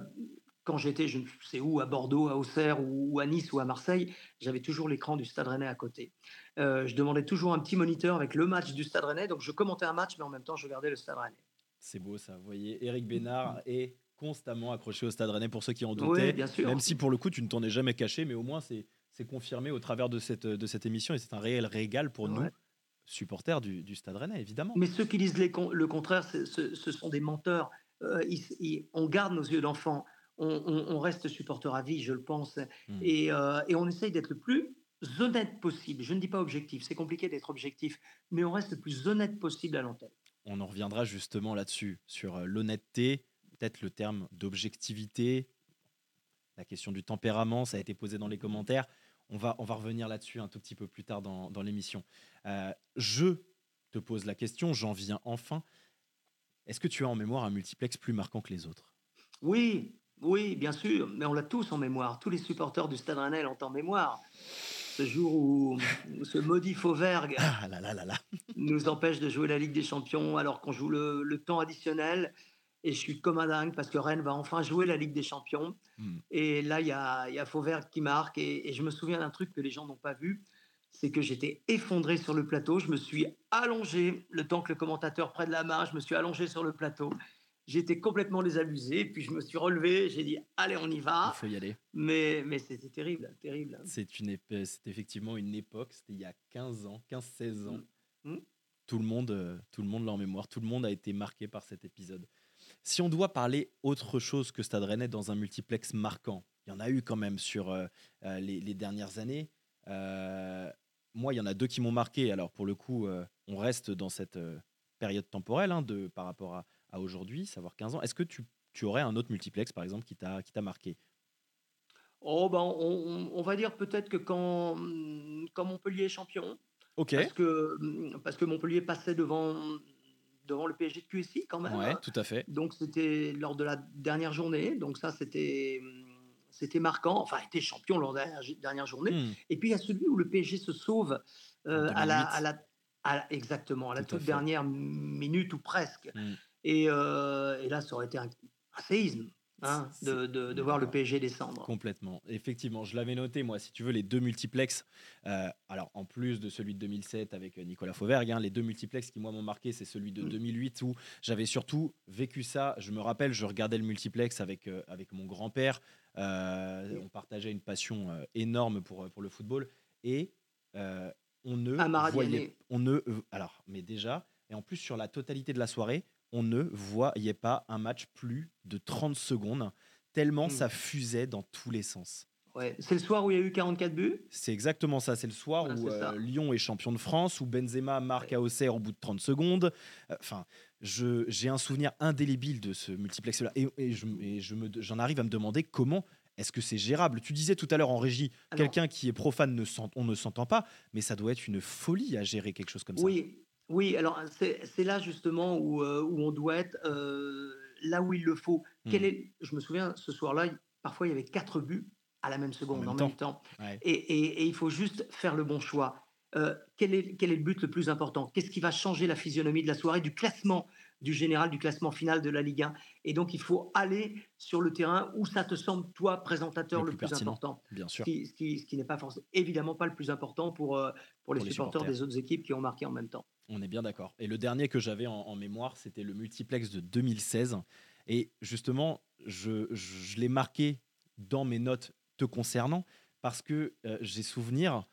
quand j'étais, je ne sais où, à Bordeaux, à Auxerre ou, à Nice ou à Marseille, j'avais toujours l'écran du Stade Rennais à côté. Euh, je demandais toujours un petit moniteur avec le match du Stade Rennais, donc je commentais un match, mais en même temps je regardais le Stade Rennais. C'est beau ça. Vous voyez, Eric Bénard et constamment accroché au Stade Rennais pour ceux qui en doutaient. Même si pour le coup, tu ne t'en es jamais caché, mais au moins c'est confirmé au travers de cette, de cette émission et c'est un réel régal pour nous, supporters du, du, Stade Rennais, évidemment. Mais ceux qui disent le contraire, ce, sont des menteurs. Euh, on garde nos yeux d'enfant. On, reste supporter à vie, je le pense. Hmm. Et, euh, et on essaye d'être le plus honnête possible. Je ne dis pas objectif, c'est compliqué d'être objectif, mais on reste le plus honnête possible à l'antenne. On en reviendra justement là-dessus, sur euh, l'honnêteté, peut-être le terme d'objectivité, la question du tempérament, ça a été posé dans les commentaires. On va, on va revenir là-dessus un tout petit peu plus tard dans, l'émission. Euh, je te pose la question, j'en viens enfin. Est-ce que tu as en mémoire un multiplex plus marquant que les autres? Oui, oui, bien sûr, mais on l'a tous en mémoire. Tous les supporters du Stade Rennais l'ont en mémoire. Ce jour où, ce maudit Fauvergue ah, là, là, là, nous empêche de jouer la Ligue des Champions alors qu'on joue le, le temps additionnel et je suis comme un dingue parce que Rennes va enfin jouer la Ligue des Champions. Hmm. Et là, il y a, y a Fauvert qui marque. Et, je me souviens d'un truc que les gens n'ont pas vu c'est que j'étais effondré sur le plateau. Je me suis allongé le temps que le commentateur prenne la main. Je me suis allongé sur le plateau. J'étais complètement désabusé. Puis je me suis relevé. J'ai dit Allez, on y va. Il faut y aller. Mais, mais c'était terrible. terrible. C'est une effectivement une époque. C'était il y a 15 ans, 15-16 ans. Hmm. Hmm. Tout le monde, euh, tout le monde l'a en mémoire. Tout le monde a été marqué par cet épisode. Si on doit parler autre chose que Stade Rennais dans un multiplex marquant, il y en a eu quand même sur euh, euh, les, dernières années. Euh, moi, il y en a deux qui m'ont marqué. Alors, pour le coup, on reste dans cette période temporelle hein, de, par rapport à, aujourd'hui, savoir 15 ans. Est-ce que tu, aurais un autre multiplex, par exemple, qui t'a marqué? Oh, ben, on, va dire peut-être que quand, quand Montpellier est champion, parce, que, parce que Montpellier passait devant, devant le PSG de QSI quand même. Ouais, tout à fait. Donc c'était lors de la dernière journée. Donc ça, c'était c'était marquant. Enfin, était champion lors de la dernière journée. Hmm. Et puis il y a celui où le PSG se sauve euh, à, la, à, la, exactement à la toute dernière minute ou presque. Hmm. Et, euh, et, là, ça aurait été un, un séisme. Hein, de, de, voir le PSG descendre. Complètement. Effectivement, je l'avais noté, moi, si tu veux, les deux multiplex. Euh, alors, en plus de celui de 2007 avec euh, Nicolas Fauvergue, hein, les deux multiplex qui, moi, m'ont marqué, c'est celui de 2008 mm. où j'avais surtout vécu ça. Je me rappelle, je regardais le multiplex avec, euh, avec mon grand-père. on partageait une passion énorme pour, pour le football. Et on ne voyait. On ne, alors, mais déjà, et en plus, sur la totalité de la soirée, on ne voyait pas un match plus de 30 secondes, tellement mmh. ça fusait dans tous les sens. Ouais. C'est le soir où il y a eu 44 buts? C'est exactement ça. C'est le soir où euh, Lyon est champion de France, où Benzema marque à Auxerre au bout de 30 secondes. Euh, Enfin, j'ai un souvenir indélébile de ce multiplex-là. Et, et je, et je me- j'en arrive à me demander comment est-ce que c'est gérable? Tu disais tout à l'heure en régie, quelqu'un qui est profane, ne on ne s'entend pas, mais ça doit être une folie à gérer quelque chose comme ça. Oui, oui, alors c'est c'est là justement où, euh, où on doit être euh, là où il le faut. Quel Hmm. est, je me souviens, ce soir-là, parfois il y avait quatre buts à la même seconde, même en temps. même temps. Ouais. Et, et- et il faut juste faire le bon choix. Euh, quel, est, quel est le but le plus important? Qu'est-ce qui va changer la physionomie de la soirée, du classement du général, du classement final de la Ligue 1 Et donc il faut aller sur le terrain où ça te semble, toi, présentateur, Le le, plus important. Bien sûr. ce qui- n'est pas forcément, évidemment pas le plus important pour, euh, pour les Pour les supporters supporters. des autres équipes qui ont marqué en même temps. On est bien d'accord. Et le dernier que j'avais en, en mémoire, c'était le multiplex de 2016. Et justement, je, je- je l'ai marqué dans mes notes te concernant parce que euh, j'ai souvenir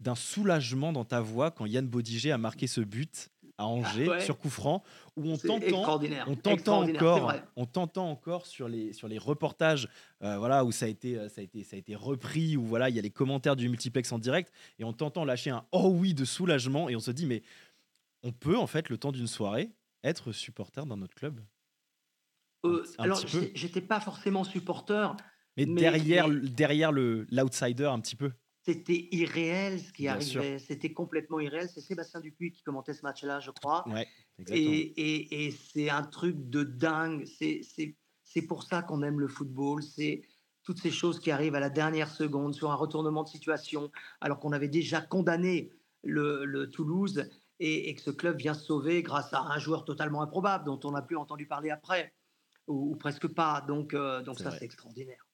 d'un soulagement dans ta voix quand Yann Bodiger a marqué ce but à Angers Ouais. sur coup franc, où on t'entend on t'entend encore, on t'entend encore sur les sur les reportages, euh, voilà où ça a été euh, ça a été ça a été repris où voilà il y a les commentaires du multiplex en direct et on t'entend lâcher un oh oui de soulagement et on se dit mais on peut en fait le temps d'une soirée être supporter dans notre club. Euh, alors, j'étais pas forcément supporter. Mais, Mais- derrière derrière le l'outsider un petit peu. C'était irréel ce qui Bien arrivait. C'était complètement irréel. C'est Sébastien Dupuis qui commentait ce match-là, je crois. Ouais, exactement. Et, et- et c'est un truc de dingue. C'est pour ça qu'on aime le football. C'est toutes ces choses qui arrivent à la dernière seconde sur un retournement de situation, alors qu'on avait déjà condamné le, le Toulouse et, et que ce club vient sauver grâce à un joueur totalement improbable dont on n'a plus entendu parler après, ou, ou presque pas. Donc, euh, donc ça, c'est extraordinaire.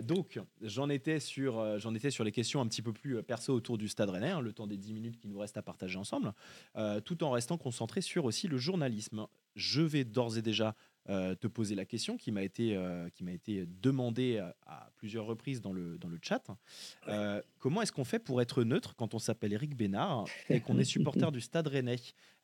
Donc, j'en étais, sur, euh, j'en étais sur les questions un petit peu plus euh, perso autour du Stade Rennais, hein, le temps des 10 minutes qui nous restent à partager ensemble, euh, tout en restant concentré sur aussi le journalisme. Je vais d'ores et déjà te poser la question qui m'a été, euh, qui m'a été demandée à, à plusieurs reprises dans le, dans le chat. Euh, comment est-ce qu'on fait pour être neutre quand on s'appelle Eric Bénard et qu'on est supporter du Stade Rennais?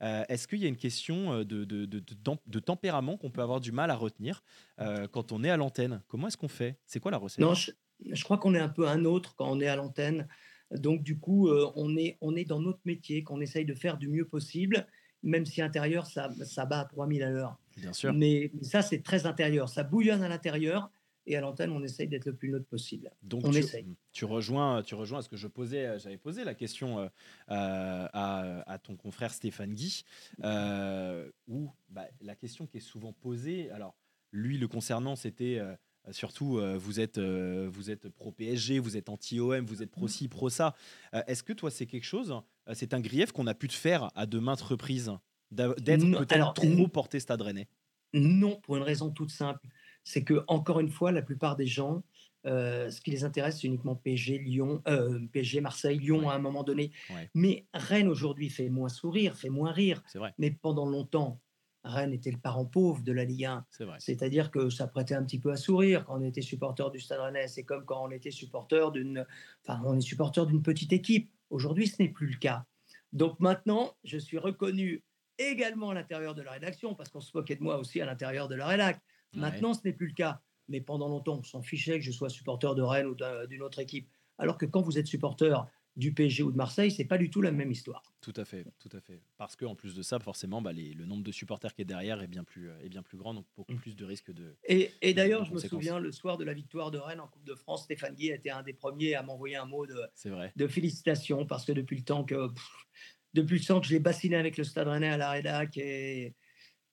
Euh, Est-ce qu'il y a une question euh, de, de, de, de- tempérament qu'on peut avoir du mal à retenir euh, quand on est à l'antenne? Comment est-ce qu'on fait? C'est quoi la recette? Non, je, je crois qu'on est un peu un autre quand on est à l'antenne. Donc, du coup, euh, on, est, on est dans notre métier, qu'on essaye de faire du mieux possible, même si intérieur, ça, ça bat à 3000 à l'heure. Bien sûr. Mais, ça, c'est très intérieur. Ça bouillonne à l'intérieur. Et à l'antenne, on essaye d'être le plus neutre possible. Donc on tu, essaye. tu rejoins, tu rejoins à ce que je posais, euh, j'avais posé la question euh, euh, à, à ton confrère Stéphane Guy, euh, où bah, la question qui est souvent posée, alors lui le concernant, c'était euh, surtout euh, vous êtes, euh, vous êtes pro PSG, vous êtes anti OM, vous êtes pro ci, pro ça. Euh, Est-ce que toi c'est quelque chose, c'est un grief qu'on a pu te faire à de maintes reprises, d'être peut-être trop porté Stade Rennais Non, pour une raison toute simple. C'est que, encore une fois, la plupart des gens, euh, ce qui les intéresse, c'est uniquement PSG, Lyon, euh, PSG, Marseille, Lyon Ouais. à un moment donné. Ouais. Mais Rennes aujourd'hui fait moins sourire, fait moins rire. C'est vrai, Mais pendant longtemps, Rennes était le parent pauvre de la Ligue 1. c'est vrai. C'est-à-dire que ça prêtait un petit peu à sourire quand on était supporter du Stade Rennais. C'est comme quand on était supporter d'une, enfin, on est supporter d'une petite équipe. Aujourd'hui, ce n'est plus le cas. Donc maintenant, je suis reconnu également à l'intérieur de la rédaction parce qu'on se moquait de moi aussi à l'intérieur de la rédac. Ouais. Maintenant, ce n'est plus le cas. Mais pendant longtemps, on s'en fichait que je sois supporter de Rennes ou d'un- d'une autre équipe. Alors que quand vous êtes supporter du PSG ou de Marseille, c'est pas du tout la même histoire. Tout à fait, tout à fait. Parce qu'en plus de ça, forcément, bah, les- le nombre de supporters qui est derrière est bien plus, euh, est bien plus grand, donc beaucoup Mm. plus de risques de. Et, et d'ailleurs, je me souviens, le soir de la victoire de Rennes en Coupe de France, Stéphane Guy a été un des premiers à m'envoyer un mot de, vrai. de félicitations parce que depuis le temps que, pff, depuis le temps que je l'ai bassiné avec le Stade Rennais à la rédac et,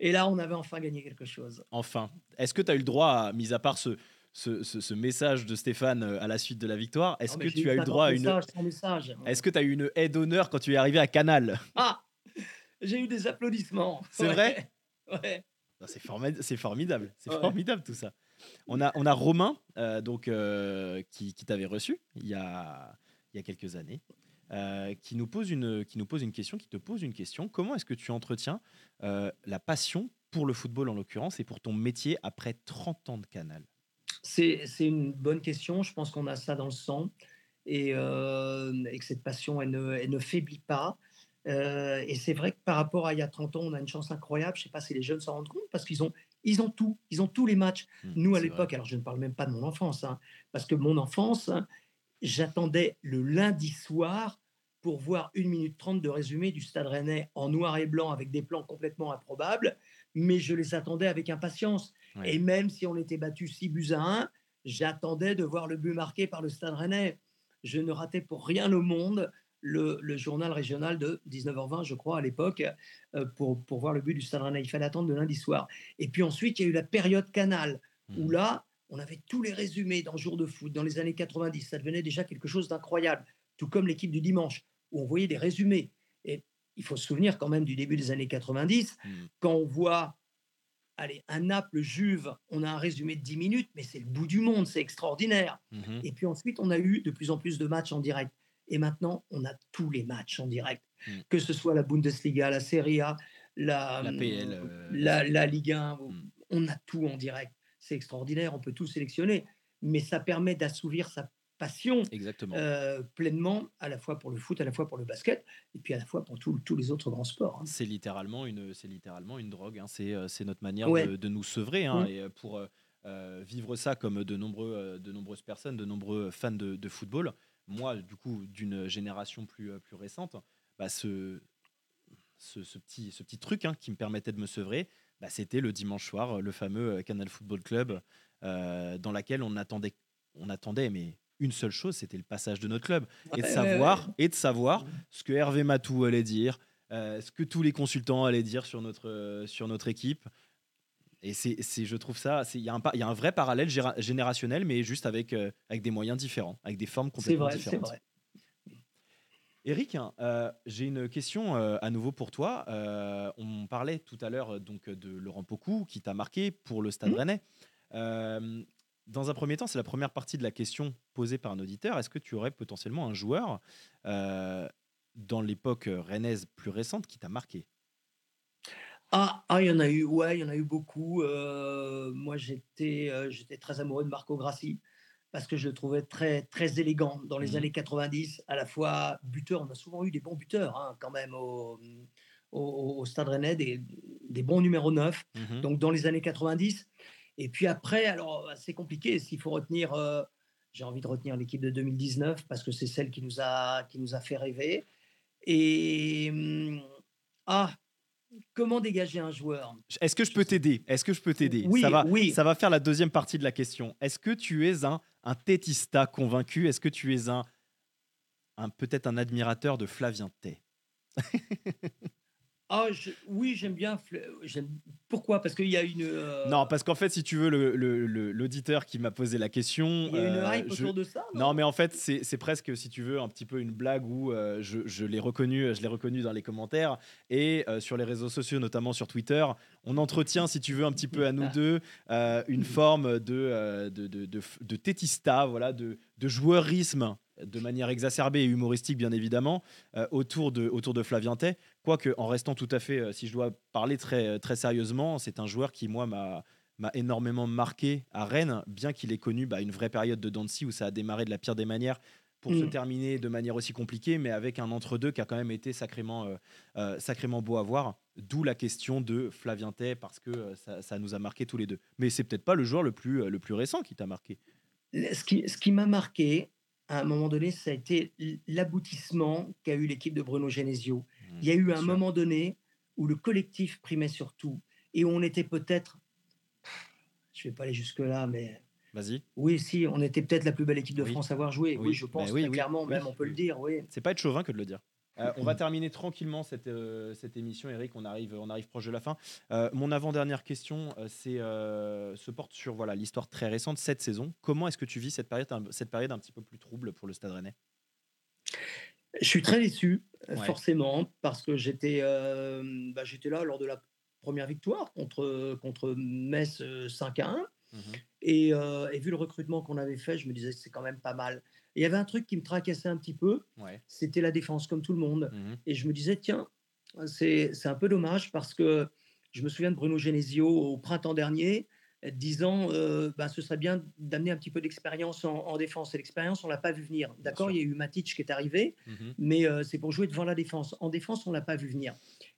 et là, on avait enfin gagné quelque chose. Enfin, est-ce que tu as eu le droit, à, mis à part ce, ce, ce- ce message de Stéphane euh, à la suite de la victoire, est-ce que tu as eu le 50 droit à une. messages, 100 messages. Est-ce que tu as eu une aide d'honneur quand tu es arrivé à Canal? Ah J'ai eu des applaudissements. C'est Ouais. vrai Ouais. C'est formi- c'est formidable, c'est Ouais. formidable tout ça. On a, on a Romain euh, donc, euh, qui, qui t'avait reçu il y a, il y a quelques années, euh, qui, nous pose une, qui nous pose une question, qui te pose une question. Comment est-ce que tu entretiens la passion pour le football en l'occurrence et pour ton métier après 30 ans de Canal? C'est une bonne question. Je pense qu'on a ça dans le sang et, euh, et que cette passion, elle ne, elle ne faiblit pas. Euh, et c'est vrai que par rapport à il y a 30 ans, on a une chance incroyable. Je ne sais pas si les jeunes s'en rendent compte parce qu'ils ont Ils ont tout, ils ont tous les matchs. Mmh, Nous, à l'époque, alors je ne parle même pas de mon enfance, hein, parce que mon enfance, hein, j'attendais le lundi soir pour voir 1 minute 30 de résumé du Stade Rennais en noir et blanc avec des plans complètement improbables, mais je les attendais avec impatience. Ouais. Et même si on était battu 6 buts à 1, j'attendais de voir le but marqué par le Stade Rennais. Je ne ratais pour rien au monde le, le journal régional de 19h20, je crois, à l'époque, euh, pour, pour voir le but du Stade Rennais. Il fallait attendre le lundi soir. Et puis ensuite, il y a eu la période Canal, où Mmh. là, on avait tous les résumés dans Jour de foot, dans les années 90. Ça devenait déjà quelque chose d'incroyable, tout comme l'équipe du dimanche, où on voyait des résumés. Il faut se souvenir quand même du début des années 90, Mmh. quand on voit allez, un Naples-Juve, on a un résumé de 10 minutes, mais c'est le bout du monde, c'est extraordinaire. Mmh. Et puis ensuite, on a eu de plus en plus de matchs en direct. Et maintenant, on a tous les matchs en direct, Mm. que ce soit la Bundesliga, la Serie A, la, La PL, euh, la, la Ligue 1, Mm. on a tout en direct. C'est extraordinaire, on peut tout sélectionner, mais ça permet d'assouvir sa passion Exactement. euh, pleinement, à la fois pour le foot, à la fois pour le basket, et puis à la fois pour tous les autres grands sports. hein. C'est littéralement une, c'est littéralement une drogue. hein. C'est, euh, notre manière Ouais. de, de nous sevrer. hein. Mm. Et euh, pour euh, vivre ça comme de, nombreux, de nombreuses personnes, de nombreux fans de, de football, moi, du coup, d'une génération plus, plus récente, bah, ce, ce, ce petit, ce petit truc hein, qui me permettait de me sevrer, bah, c'était le dimanche soir, le fameux Canal Football Club, euh, dans laquelle on attendait, on attendait, mais une seule chose, c'était le passage de notre club et de savoir et de savoir ce que Hervé Matou allait dire, euh, ce que tous les consultants allaient dire sur notre euh, sur notre équipe. Et c'est, je trouve ça, il y, a un y a un vrai parallèle générationnel, mais juste avec, euh, avec des moyens différents, avec des formes complètement vrai, c'est différentes. vrai. Eric, hein, euh, j'ai une question euh, à nouveau pour toi. Euh, on parlait tout à l'heure donc de Laurent Pocou qui t'a marqué pour le Stade Mhm. Rennais. Euh, dans un premier temps, c'est la première partie de la question posée par un auditeur. Est-ce que tu aurais potentiellement un joueur euh, dans l'époque rennaise plus récente qui t'a marqué? Ah, ah, il y en a eu, ouais, il y en a eu beaucoup. Euh, moi, j'étais, euh, j'étais très amoureux de Marco Grassi parce que je le trouvais très, très élégant dans les Mhm. années 90, à la fois buteur. On a souvent eu des bons buteurs, hein, quand même, au, au- au Stade Rennais, des, des bons numéros 9, Mhm. donc dans les années 90. Et puis après, alors, c'est compliqué. S'il faut retenir, euh, j'ai envie de retenir l'équipe de 2019 parce que c'est celle qui nous a, qui nous a fait rêver. Et, hum, ah, comment dégager un joueur? Est-ce que je peux t'aider? Est-ce que je peux t'aider? Oui, ça, va, oui. ça va faire la deuxième partie de la question. Est-ce que tu es un, un tétista convaincu? Est-ce que tu es un, un peut-être un admirateur de Flavien Tay Ah, je- oui, j'aime bien. Pourquoi? Parce qu'il y a une. euh, Non, parce qu'en fait, si tu veux, le- le- le- l'auditeur qui m'a posé la question. Il y a une euh, hype je- autour de ça Non, mais en fait, c'est presque, si tu veux, un petit peu une blague où euh, je, je l'ai reconnu, je l'ai reconnu dans les commentaires et euh, sur les réseaux sociaux, notamment sur Twitter. On entretient, si tu veux, un petit peu à nous deux euh, une forme de, euh, de, de, de, de tétista, voilà, de, de joueurisme de manière exacerbée et humoristique, bien évidemment, euh, autour, de, autour de Flavien Tay. Quoique, en restant tout à fait, euh, si je dois parler très, très sérieusement, c'est un joueur qui, moi, m'a m'a énormément marqué à Rennes, bien qu'il ait connu bah, une vraie période de Dancy où ça a démarré de la pire des manières pour se Mm. terminer de manière aussi compliquée, mais avec un entre-deux qui a quand même été sacrément, euh, euh, sacrément beau à voir. D'où la question de Flavien Tay, parce que euh, ça, ça nous a marqué tous les deux. Mais c'est peut-être pas le joueur le plus, euh, le plus récent qui t'a marqué. Ce qui, ce qui m'a marqué, à un moment donné, ça a été l'aboutissement qu'a eu l'équipe de Bruno Genesio. Il y a eu un sûr. moment donné où le collectif primait sur tout et où on était peut-être. Je ne vais pas aller jusque-là, mais Vas-y. oui, si, on était peut-être la plus belle équipe de Oui. France à avoir joué. Oui, Oui, je pense oui, clairement, même on peut le dire, oui. C'est pas être chauvin que de le dire. Euh, on va terminer tranquillement cette, euh, cette émission, Eric. On arrive, on arrive proche de la fin. Euh, mon avant-dernière question, c'est se porte sur voilà l'histoire très récente cette saison. Comment est-ce que tu vis cette période, un- cette période un petit peu plus trouble pour le Stade Rennais? Je suis très déçu, Ouais. forcément, parce que j'étais bah, j'étais là lors de la première victoire contre, contre Metz euh, 5 à 1. Et, euh, et vu le recrutement qu'on avait fait, je me disais c'est quand même pas mal. Et il y avait un truc qui me tracassait un petit peu, Ouais. c'était la défense, comme tout le monde. Mhm. Et je me disais, tiens, c'est c'est un peu dommage parce que je me souviens de Bruno Genesio au printemps dernier. disant euh, ben, ce serait bien d'amener un petit peu d'expérience en, défense. Et l'expérience, on l'a pas vu venir. D'accord, il y a eu Matic qui est arrivé, mmh mais euh, c'est pour jouer devant la défense. En défense, on l'a pas vu venir.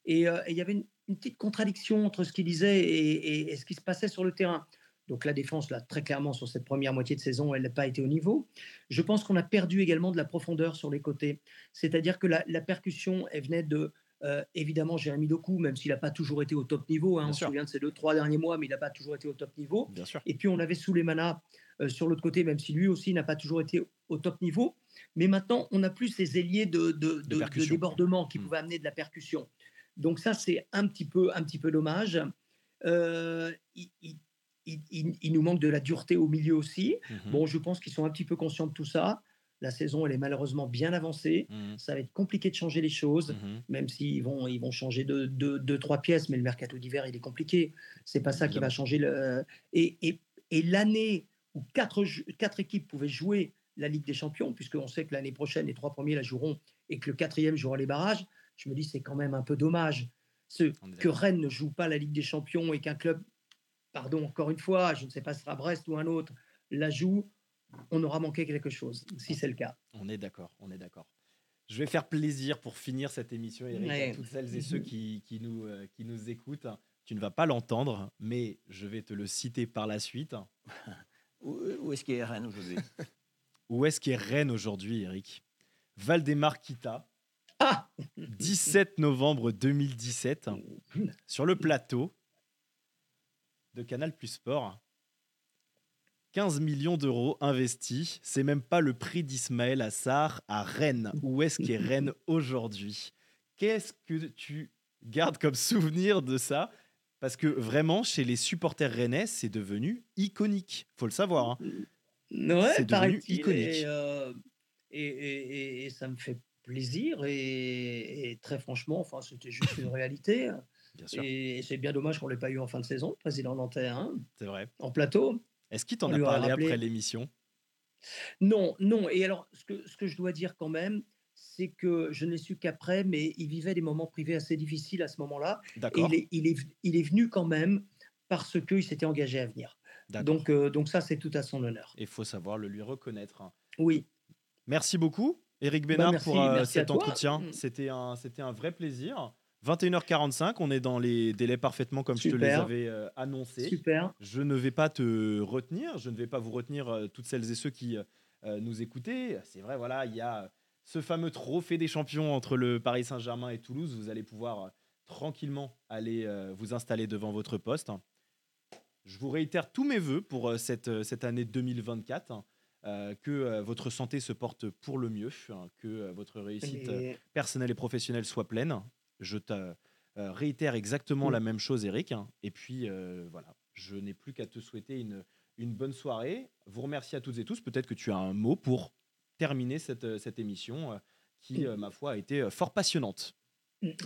Et, euh, il y avait une, petite contradiction entre ce qu'il disait et, ce qui se passait sur le terrain. Donc la défense, là, très clairement, sur cette première moitié de saison, elle n'a pas été au niveau. Je pense qu'on a perdu également de la profondeur sur les côtés. C'est-à-dire que la, la percussion, elle venait de euh, évidemment, Jérémy Doku, même s'il n'a pas toujours été au top niveau, hein, on se souvient de ces deux, trois derniers mois, mais il n'a pas toujours été au top niveau. Bien sûr. Et puis on avait Souleymana euh, sur l'autre côté, même si lui aussi n'a pas toujours été au top niveau. Mais maintenant, on n'a plus ces ailiers de, de, débordement qui hmm. pouvaient amener de la percussion. Donc ça, c'est un petit peu, un petit peu dommage. Euh, il, nous manque de la dureté au milieu aussi. Mhm. Bon, je pense qu'ils sont un petit peu conscients de tout ça. La saison, elle est malheureusement bien avancée. Mmh. Ça va être compliqué de changer les choses, mmh. même s'ils vont, ils vont changer deux, de, trois pièces, mais le mercato d'hiver, il est compliqué. C'est pas ça qui va changer. Le... Et, et, et l'année où quatre, quatre équipes pouvaient jouer la Ligue des Champions, puisqu'on sait que l'année prochaine, les trois premiers la joueront et que le quatrième jouera les barrages, je me dis c'est quand même un peu dommage. Ce, que Rennes ne joue pas la Ligue des Champions et qu'un club, pardon, encore une fois, je ne sais pas si ce sera Brest ou un autre, la joue, on aura manqué quelque chose, si c'est le cas. On est d'accord, on est d'accord. Je vais faire plaisir pour finir cette émission, Eric, à toutes celles et ceux qui, nous, euh, qui nous écoutent. Tu ne vas pas l'entendre, mais je vais te le citer par la suite. où, est-ce qu'il est Rennes aujourd'hui? Où est-ce qu'il est Rennes aujourd'hui, Eric? Valdemar Kita, 17 ah novembre 2017, sur le plateau de Canal Plus Sport. 15 millions d'euros investis. C'est même pas le prix d'Ismaël Assar à Rennes. Où est-ce qu'est Rennes aujourd'hui? Qu'est-ce que tu gardes comme souvenir de ça? Parce que vraiment, chez les supporters rennais, c'est devenu iconique. faut le savoir. Hein. c'est devenu iconique. Euh, et, et, ça me fait plaisir. Et, très franchement, enfin, c'était juste une réalité. Bien sûr. Et c'est bien dommage qu'on ne l'ait pas eu en fin de saison, président Nantais. Hein, c'est vrai. En plateau. Est-ce qu'il t'en a parlé après l'émission? Non, non. Et alors, ce que, ce que je dois dire quand même, c'est que je n'ai su qu'après, mais il vivait des moments privés assez difficiles à ce moment-là. Et il est, il, est, il est venu quand même parce qu'il s'était engagé à venir. Donc, euh, donc ça, c'est tout à son honneur. Il faut savoir le lui reconnaître. Oui. Merci beaucoup, Éric bah, Bénard, pour euh, cet entretien. Mm. C'était un, un vrai plaisir. 21h45, on est dans les délais parfaitement comme je te les avais euh, annoncés. Super. Je ne vais pas te retenir, je ne vais pas vous retenir euh, toutes celles et ceux qui euh, nous écoutaient. C'est vrai, voilà, il y a ce fameux trophée des champions entre le Paris Saint-Germain et Toulouse. Vous allez pouvoir tranquillement aller vous installer devant votre poste. Je vous réitère tous mes voeux pour cette, cette année 2024. que votre santé se porte pour le mieux, hein, que votre réussite personnelle et professionnelle soit pleine, je te euh, réitère exactement la même chose, Eric. Hein. Et puis, euh, voilà, je n'ai plus qu'à te souhaiter une, une bonne soirée. Vous remercie à toutes et tous. Peut-être que tu as un mot pour terminer cette, euh, cette émission qui, ma foi, a été fort passionnante.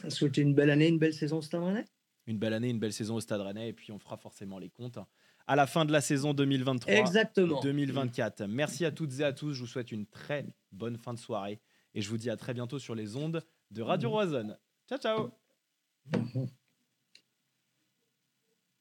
Souhaiter une belle année, une belle saison au Stade Rennais? Une belle année, une belle saison au Stade Rennais. Et puis, on fera forcément les comptes à la fin de la saison 2023. Exactement. 2024. Merci à toutes et à tous. Je vous souhaite une très bonne fin de soirée. Et je vous dis à très bientôt sur les ondes de Radio Roison. Ciao, ciao